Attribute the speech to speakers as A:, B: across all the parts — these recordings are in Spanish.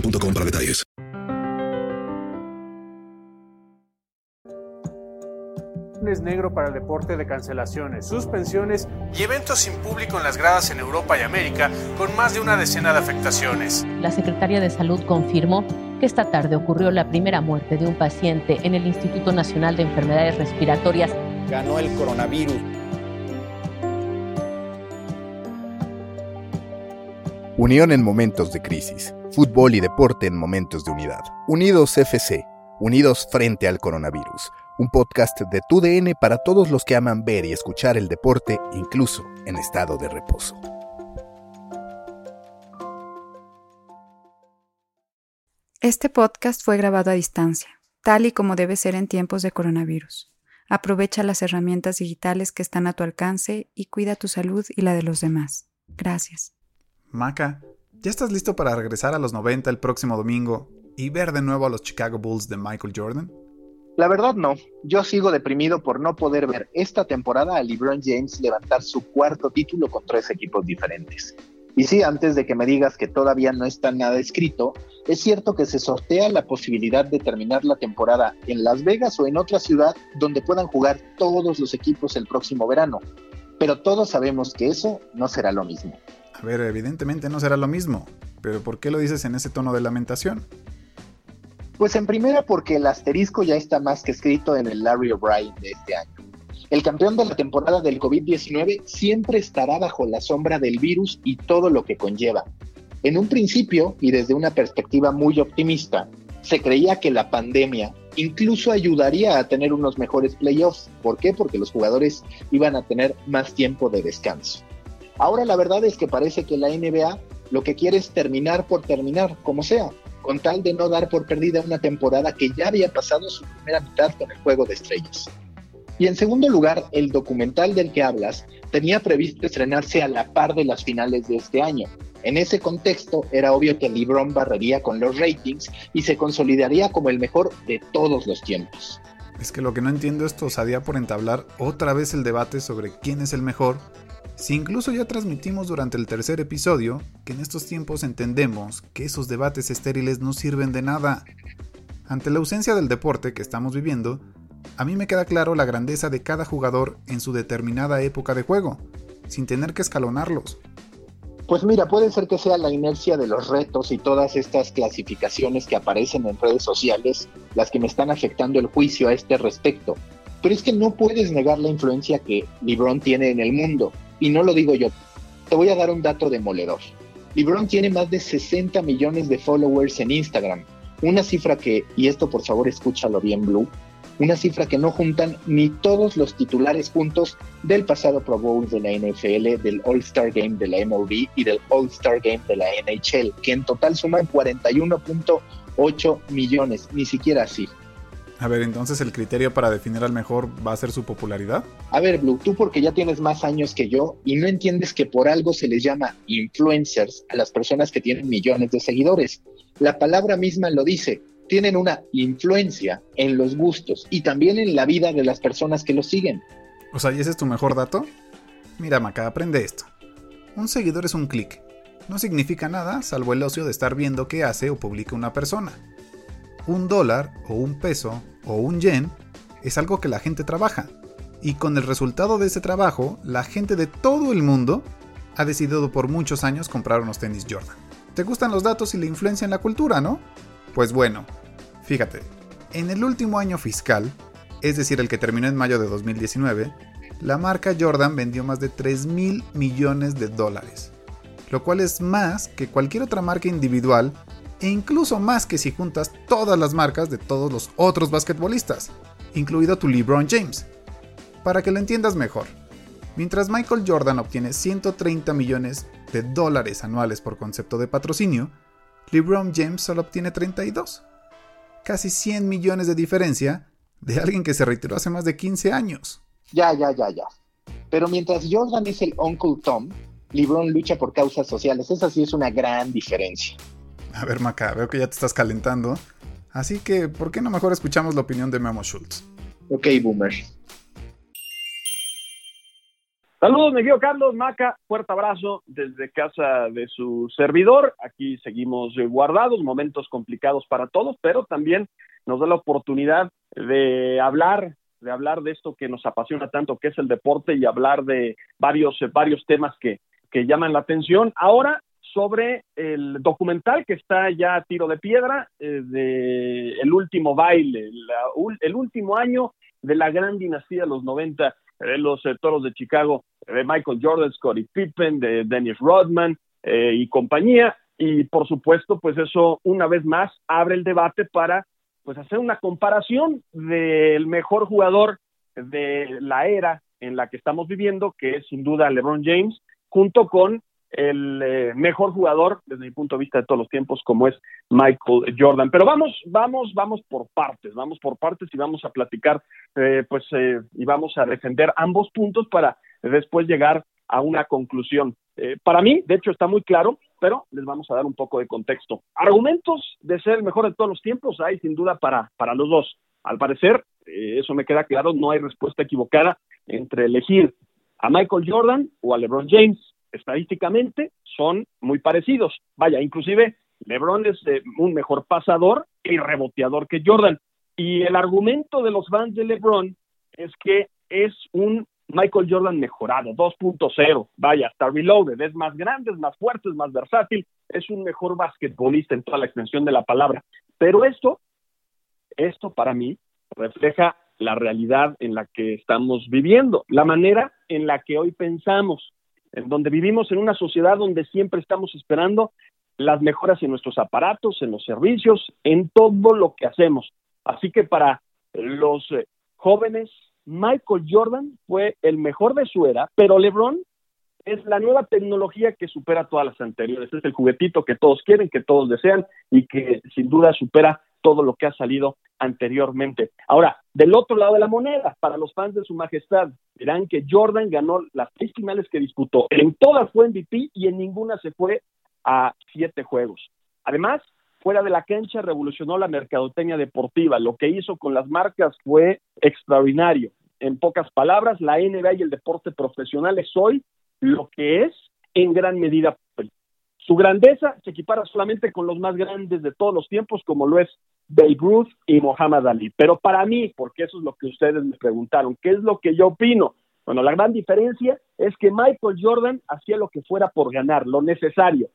A: boostmobile.com para detalles.
B: lunes negro para el deporte de cancelaciones, suspensiones y eventos sin público en las gradas en Europa y América, con más de una decena de afectaciones.
C: La Secretaría de Salud confirmó que esta tarde ocurrió la primera muerte de un paciente en el Instituto Nacional de Enfermedades Respiratorias.
D: Ganó el coronavirus.
E: Unión en momentos de crisis. Fútbol y deporte en momentos de unidad. Unidos FC. Unidos frente al coronavirus. Un podcast de TUDN para todos los que aman ver y escuchar el deporte, incluso en estado de reposo.
F: Este podcast fue grabado a distancia, tal y como debe ser en tiempos de coronavirus. Aprovecha las herramientas digitales que están a tu alcance y cuida tu salud y la de los demás. Gracias.
G: Maca, ¿ya estás listo para regresar a los 90 el próximo domingo y ver de nuevo a los Chicago Bulls de Michael Jordan?
H: La verdad no, yo sigo deprimido por no poder ver esta temporada a LeBron James levantar su cuarto título con tres equipos diferentes. Y sí, antes de que me digas que todavía no está nada escrito, es cierto que se sortea la posibilidad de terminar la temporada en Las Vegas o en otra ciudad donde puedan jugar todos los equipos el próximo verano. Pero todos sabemos que eso no será lo mismo.
G: A ver, evidentemente no será lo mismo, pero ¿por qué lo dices en ese tono de lamentación?
H: Pues en primera porque el asterisco ya está más que escrito en el Larry O'Brien de este año. El campeón de la temporada del COVID-19 siempre estará bajo la sombra del virus y todo lo que conlleva. En un principio, y desde una perspectiva muy optimista, se creía que la pandemia incluso ayudaría a tener unos mejores playoffs. ¿Por qué? Porque los jugadores iban a tener más tiempo de descanso. Ahora la verdad es que parece que la NBA lo que quiere es terminar por terminar, como sea, con tal de no dar por perdida una temporada que ya había pasado su primera mitad con el juego de estrellas. Y en segundo lugar, el documental del que hablas tenía previsto estrenarse a la par de las finales de este año. En ese contexto, era obvio que LeBron barrería con los ratings y se consolidaría como el mejor de todos los tiempos.
G: Es que lo que no entiendo es tu osadía por entablar otra vez el debate sobre quién es el mejor, si incluso ya transmitimos durante el tercer episodio que en estos tiempos entendemos que esos debates estériles no sirven de nada. Ante la ausencia del deporte que estamos viviendo, a mí me queda claro la grandeza de cada jugador en su determinada época de juego, sin tener que escalonarlos.
H: Pues mira, puede ser que sea la inercia de los retos y todas estas clasificaciones que aparecen en redes sociales las que me están afectando el juicio a este respecto. Pero es que no puedes negar la influencia que LeBron tiene en el mundo. Y no lo digo yo. Te voy a dar un dato demoledor. LeBron tiene más de 60 millones de followers en Instagram, una cifra que, y esto por favor escúchalo bien Blue, una cifra que no juntan ni todos los titulares juntos del pasado Pro Bowl de la NFL, del All-Star Game de la MLB y del All-Star Game de la NHL, que en total suman 41.8 millones, ni siquiera así.
G: A ver, entonces el criterio para definir al mejor va a ser su popularidad.
H: A ver, Blue, tú porque ya tienes más años que yo y no entiendes que por algo se les llama influencers a las personas que tienen millones de seguidores. La palabra misma lo dice, tienen una influencia en los gustos y también en la vida de las personas que los siguen.
G: O sea, ¿y ese es tu mejor dato? Mira, Maca, aprende esto. Un seguidor es un clic. No significa nada salvo el ocio de estar viendo qué hace o publica una persona. Un dólar o un peso o un yen es algo que la gente trabaja. Y con el resultado de ese trabajo, la gente de todo el mundo ha decidido por muchos años comprar unos tenis Jordan. ¿Te gustan los datos y la influencia en la cultura, no? Pues bueno, fíjate, en el último año fiscal, es decir, el que terminó en mayo de 2019, la marca Jordan vendió más de 3 mil millones de dólares, lo cual es más que cualquier otra marca individual e incluso más que si juntas todas las marcas de todos los otros basquetbolistas, incluido tu LeBron James. Para que lo entiendas mejor, mientras Michael Jordan obtiene 130 millones de dólares anuales por concepto de patrocinio, LeBron James solo obtiene 32. Casi 100 millones de diferencia de alguien que se retiró hace más de 15 años.
H: Ya, ya, ya, ya. Pero mientras Jordan es el Uncle Tom, LeBron lucha por causas sociales. Esa sí es una gran diferencia.
G: A ver, Maca, veo que ya te estás calentando. Así que, ¿por qué no mejor escuchamos la opinión de Memo Schultz?
H: Ok, boomer.
I: Saludos, mi querido Carlos Maca, fuerte abrazo desde casa de su servidor. Aquí seguimos guardados, momentos complicados para todos, pero también nos da la oportunidad de hablar, de hablar de esto que nos apasiona tanto, que es el deporte, y hablar de varios, varios temas que, que llaman la atención. Ahora, sobre el documental que está ya a tiro de piedra, eh, de El último baile, el último año de la gran dinastía de los 90 de los eh, Toros de Chicago, de Michael Jordan, Scottie Pippen, de Dennis Rodman eh, y compañía. Y por supuesto, pues eso una vez más abre el debate para pues hacer una comparación del mejor jugador de la era en la que estamos viviendo, que es sin duda LeBron James, junto con el eh, mejor jugador desde mi punto de vista de todos los tiempos como es Michael Jordan. Pero vamos, vamos, vamos por partes, vamos por partes y vamos a platicar, eh, pues, eh, y vamos a defender ambos puntos para después llegar a una conclusión. para mí, de hecho, está muy claro, pero les vamos a dar un poco de contexto. Argumentos de ser el mejor de todos los tiempos hay sin duda para, para los dos. Al parecer, eso me queda claro, no hay respuesta equivocada entre elegir a Michael Jordan o a LeBron James estadísticamente son muy parecidos. Vaya, inclusive LeBron es eh, un mejor pasador y reboteador que Jordan. Y el argumento de los fans de LeBron es que es un Michael Jordan mejorado, 2.0, vaya, está reloaded, es más grande, es más fuerte, es más versátil, es un mejor basquetbolista en toda la extensión de la palabra. Pero esto, esto para mí refleja la realidad en la que estamos viviendo, la manera en la que hoy pensamos en donde vivimos en una sociedad donde siempre estamos esperando las mejoras en nuestros aparatos, en los servicios, en todo lo que hacemos. Así que para los eh, jóvenes, Michael Jordan fue el mejor de su era, pero LeBron es la nueva tecnología que supera todas las anteriores. Es el juguetito que todos quieren, que todos desean y que sin duda supera todo lo que ha salido anteriormente. Ahora, del otro lado de la moneda, para los fans de su majestad, verán que Jordan ganó las seis finales que disputó. En todas fue MVP y en ninguna se fue a siete juegos. Además, fuera de la cancha revolucionó la mercadotecnia deportiva. Lo que hizo con las marcas fue extraordinario. En pocas palabras, la NBA y el deporte profesional es hoy lo que es en gran medida. Su grandeza se equipara solamente con los más grandes de todos los tiempos, como lo es Babe Ruth y Muhammad Ali. Pero para mí, porque eso es lo que ustedes me preguntaron, ¿qué es lo que yo opino? Bueno, la gran diferencia es que Michael Jordan hacía lo que fuera por ganar, lo necesario.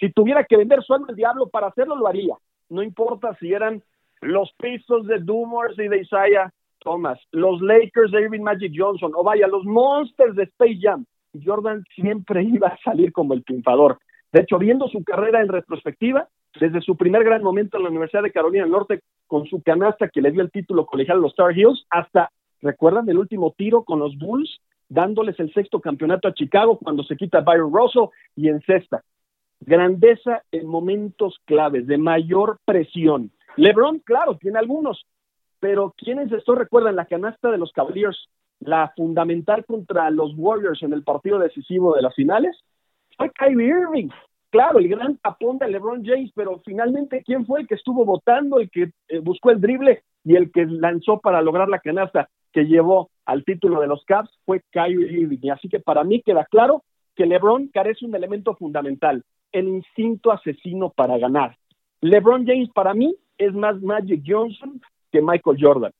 I: Si tuviera que vender su alma al diablo para hacerlo, lo haría. No importa si eran los pisos de Doomers y de Isaiah Thomas, los Lakers de Irving Magic Johnson, o vaya, los Monsters de Space Jam. Jordan siempre iba a salir como el triunfador. De hecho, viendo su carrera en retrospectiva, desde su primer gran momento en la Universidad de Carolina del Norte con su canasta que le dio el título colegial a los Star Heels, hasta, ¿recuerdan el último tiro con los Bulls? dándoles el sexto campeonato a Chicago cuando se quita Byron Russell y en sexta. Grandeza en momentos claves, de mayor presión. LeBron, claro, tiene algunos, pero ¿quiénes esto recuerdan la canasta de los Cavaliers, la fundamental contra los Warriors en el partido decisivo de las finales? Fue Kyrie Irving. Claro, el gran tapón de LeBron James, pero finalmente, ¿quién fue el que estuvo votando, el que eh, buscó el drible y el que lanzó para lograr la canasta que llevó al título de los Cavs? Fue Kyrie Irving. Así que para mí queda claro que LeBron carece un elemento fundamental, el instinto asesino para ganar. LeBron James para mí es más Magic Johnson que Michael Jordan.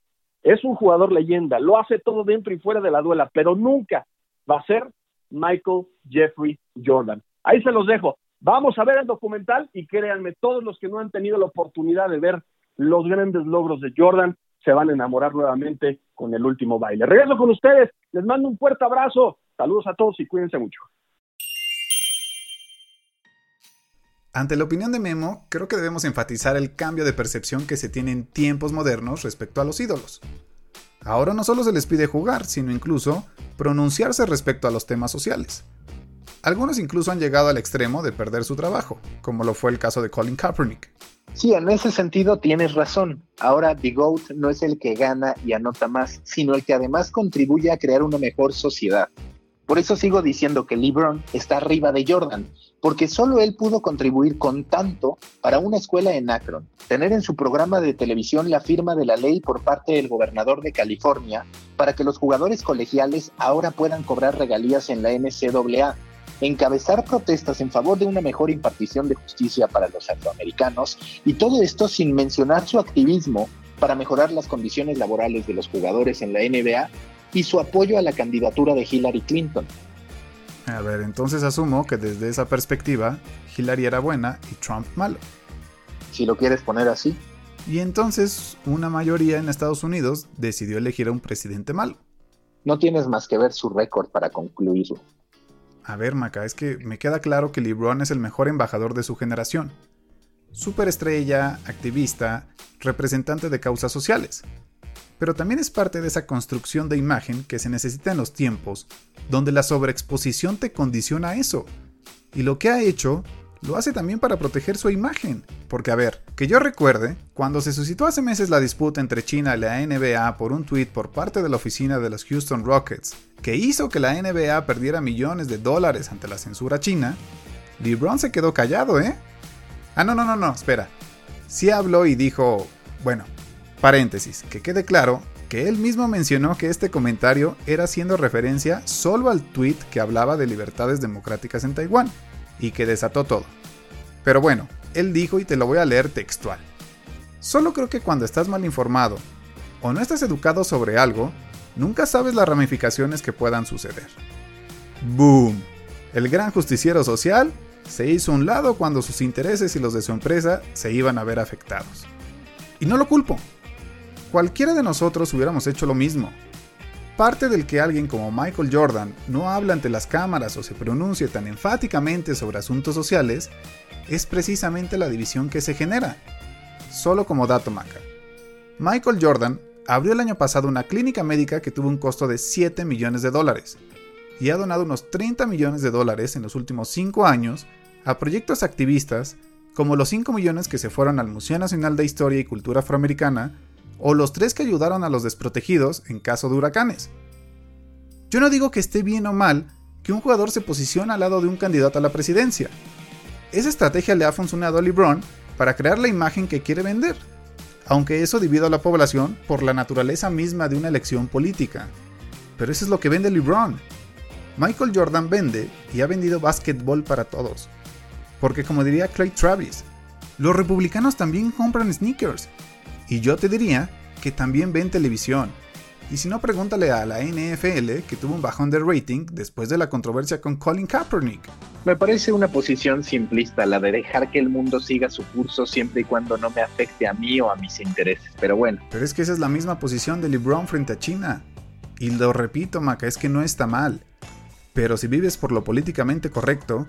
I: Es un jugador leyenda, lo hace todo dentro y fuera de la duela, pero nunca va a ser Michael Jeffrey Jordan. Ahí se los dejo. Vamos a ver el documental y créanme, todos los que no han tenido la oportunidad de ver los grandes logros de Jordan se van a enamorar nuevamente con el último baile. Regreso con ustedes, les mando un fuerte abrazo, saludos a todos y cuídense mucho.
G: Ante la opinión de Memo, creo que debemos enfatizar el cambio de percepción que se tiene en tiempos modernos respecto a los ídolos. Ahora no solo se les pide jugar, sino incluso pronunciarse respecto a los temas sociales. Algunos incluso han llegado al extremo de perder su trabajo, como lo fue el caso de Colin Kaepernick.
H: Sí, en ese sentido tienes razón. Ahora The GOAT no es el que gana y anota más, sino el que además contribuye a crear una mejor sociedad. Por eso sigo diciendo que LeBron está arriba de Jordan, porque solo él pudo contribuir con tanto para una escuela en Akron, tener en su programa de televisión la firma de la ley por parte del gobernador de California para que los jugadores colegiales ahora puedan cobrar regalías en la NCAA, encabezar protestas en favor de una mejor impartición de justicia para los afroamericanos y todo esto sin mencionar su activismo para mejorar las condiciones laborales de los jugadores en la NBA y su apoyo a la candidatura de Hillary Clinton.
G: A ver, entonces asumo que desde esa perspectiva, Hillary era buena y Trump malo.
H: Si lo quieres poner así.
G: Y entonces una mayoría en Estados Unidos decidió elegir a un presidente malo.
H: No tienes más que ver su récord para concluirlo.
G: A ver, Maca, es que me queda claro que LeBron es el mejor embajador de su generación. Superestrella, activista, representante de causas sociales pero también es parte de esa construcción de imagen que se necesita en los tiempos, donde la sobreexposición te condiciona a eso. Y lo que ha hecho, lo hace también para proteger su imagen. Porque a ver, que yo recuerde, cuando se suscitó hace meses la disputa entre China y la NBA por un tweet por parte de la oficina de los Houston Rockets, que hizo que la NBA perdiera millones de dólares ante la censura china, LeBron se quedó callado, ¿eh? Ah, no, no, no, no, espera. Sí habló y dijo, bueno, Paréntesis, que quede claro que él mismo mencionó que este comentario era haciendo referencia solo al tweet que hablaba de libertades democráticas en Taiwán, y que desató todo. Pero bueno, él dijo y te lo voy a leer textual. Solo creo que cuando estás mal informado o no estás educado sobre algo, nunca sabes las ramificaciones que puedan suceder. ¡Boom! El gran justiciero social se hizo un lado cuando sus intereses y los de su empresa se iban a ver afectados. Y no lo culpo, cualquiera de nosotros hubiéramos hecho lo mismo. Parte del que alguien como Michael Jordan no habla ante las cámaras o se pronuncie tan enfáticamente sobre asuntos sociales es precisamente la división que se genera. Solo como dato maca. Michael Jordan abrió el año pasado una clínica médica que tuvo un costo de 7 millones de dólares y ha donado unos 30 millones de dólares en los últimos 5 años a proyectos activistas como los 5 millones que se fueron al Museo Nacional de Historia y Cultura Afroamericana o los tres que ayudaron a los desprotegidos en caso de huracanes. Yo no digo que esté bien o mal que un jugador se posicione al lado de un candidato a la presidencia. Esa estrategia le ha funcionado a LeBron para crear la imagen que quiere vender, aunque eso divide a la población por la naturaleza misma de una elección política. Pero eso es lo que vende LeBron. Michael Jordan vende y ha vendido básquetbol para todos. Porque como diría Clay Travis, los republicanos también compran sneakers y yo te diría que también ven televisión. Y si no, pregúntale a la NFL que tuvo un bajón de rating después de la controversia con Colin Kaepernick.
H: Me parece una posición simplista la de dejar que el mundo siga su curso siempre y cuando no me afecte a mí o a mis intereses, pero bueno.
G: Pero es que esa es la misma posición de LeBron frente a China. Y lo repito, Maca, es que no está mal. Pero si vives por lo políticamente correcto,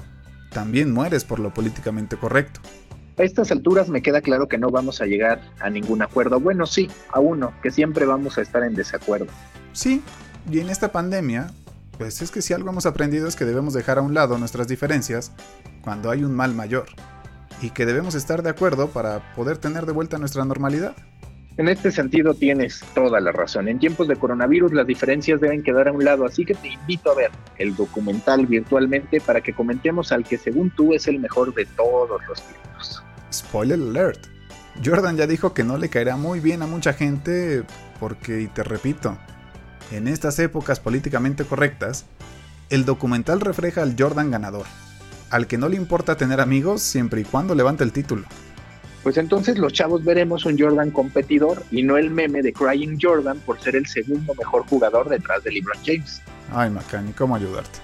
G: también mueres por lo políticamente correcto.
H: A estas alturas me queda claro que no vamos a llegar a ningún acuerdo. Bueno, sí, a uno, que siempre vamos a estar en desacuerdo.
G: Sí, y en esta pandemia, pues es que si algo hemos aprendido es que debemos dejar a un lado nuestras diferencias cuando hay un mal mayor, y que debemos estar de acuerdo para poder tener de vuelta nuestra normalidad.
H: En este sentido tienes toda la razón. En tiempos de coronavirus las diferencias deben quedar a un lado, así que te invito a ver el documental virtualmente para que comentemos al que según tú es el mejor de todos los tiempos.
G: Spoiler alert. Jordan ya dijo que no le caerá muy bien a mucha gente porque, y te repito, en estas épocas políticamente correctas, el documental refleja al Jordan ganador, al que no le importa tener amigos siempre y cuando levante el título
H: pues entonces los chavos veremos un Jordan competidor y no el meme de Crying Jordan por ser el segundo mejor jugador detrás de LeBron James.
G: Ay, Macani, ¿cómo ayudarte?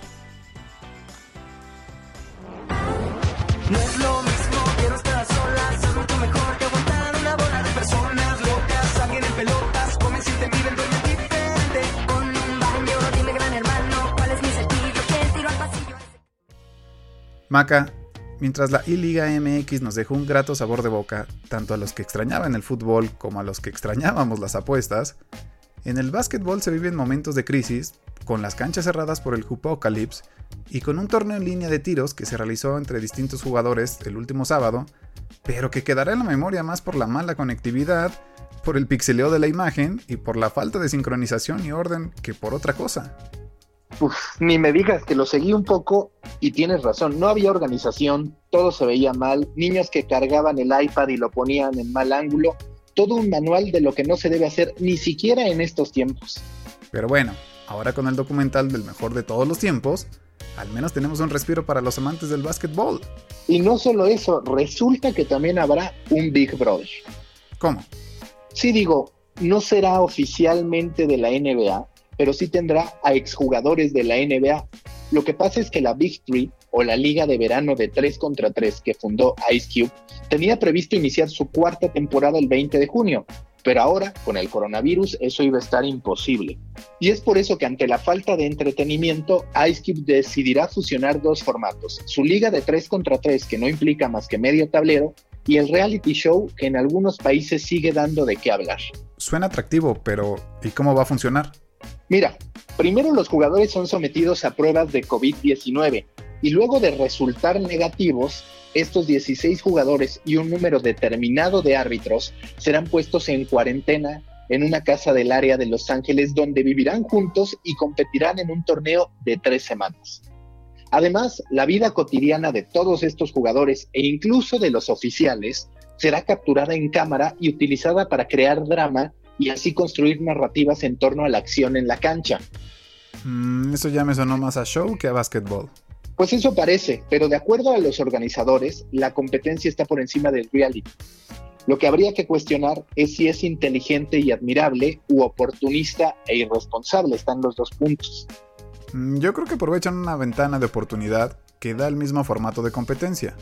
G: No es lo mismo, quiero estar sola, es mucho mejor que aguantar una bola de personas locas, alguien en pelotas, comen si te miren, duermen diferente, con un baño, dime gran hermano, ¿cuál es mi cepillo? ¿Quién tiro al pasillo? Maca, Mientras la I-Liga MX nos dejó un grato sabor de boca, tanto a los que extrañaban el fútbol como a los que extrañábamos las apuestas, en el básquetbol se viven momentos de crisis, con las canchas cerradas por el Jupocalypse y con un torneo en línea de tiros que se realizó entre distintos jugadores el último sábado, pero que quedará en la memoria más por la mala conectividad, por el pixeleo de la imagen y por la falta de sincronización y orden que por otra cosa.
H: Uf, ni me digas que lo seguí un poco y tienes razón, no había organización, todo se veía mal, niños que cargaban el iPad y lo ponían en mal ángulo, todo un manual de lo que no se debe hacer ni siquiera en estos tiempos.
G: Pero bueno, ahora con el documental del mejor de todos los tiempos, al menos tenemos un respiro para los amantes del básquetbol.
H: Y no solo eso, resulta que también habrá un Big Brother.
G: ¿Cómo?
H: Sí digo, no será oficialmente de la NBA, pero sí tendrá a exjugadores de la NBA. Lo que pasa es que la Big Three, o la Liga de Verano de 3 contra 3 que fundó Ice Cube, tenía previsto iniciar su cuarta temporada el 20 de junio, pero ahora, con el coronavirus, eso iba a estar imposible. Y es por eso que ante la falta de entretenimiento, Ice Cube decidirá fusionar dos formatos, su liga de 3 contra 3, que no implica más que medio tablero, y el reality show que en algunos países sigue dando de qué hablar.
G: Suena atractivo, pero ¿y cómo va a funcionar?
H: Mira, primero los jugadores son sometidos a pruebas de COVID-19 y luego de resultar negativos, estos 16 jugadores y un número determinado de árbitros serán puestos en cuarentena en una casa del área de Los Ángeles donde vivirán juntos y competirán en un torneo de tres semanas. Además, la vida cotidiana de todos estos jugadores e incluso de los oficiales será capturada en cámara y utilizada para crear drama y así construir narrativas en torno a la acción en la cancha.
G: Mm, eso ya me sonó más a show que a básquetbol.
H: Pues eso parece, pero de acuerdo a los organizadores, la competencia está por encima del reality. Lo que habría que cuestionar es si es inteligente y admirable u oportunista e irresponsable. Están los dos puntos.
G: Mm, yo creo que aprovechan una ventana de oportunidad que da el mismo formato de competencia.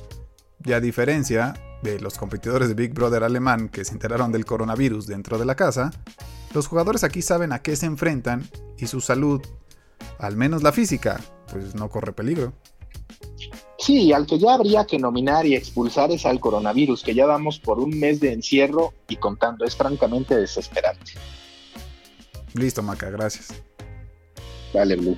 G: Y a diferencia de los competidores de Big Brother alemán que se enteraron del coronavirus dentro de la casa, los jugadores aquí saben a qué se enfrentan y su salud, al menos la física, pues no corre peligro.
H: Sí, al que ya habría que nominar y expulsar es al coronavirus, que ya vamos por un mes de encierro y contando, es francamente desesperante.
G: Listo, Maca, gracias.
H: Dale, Blue.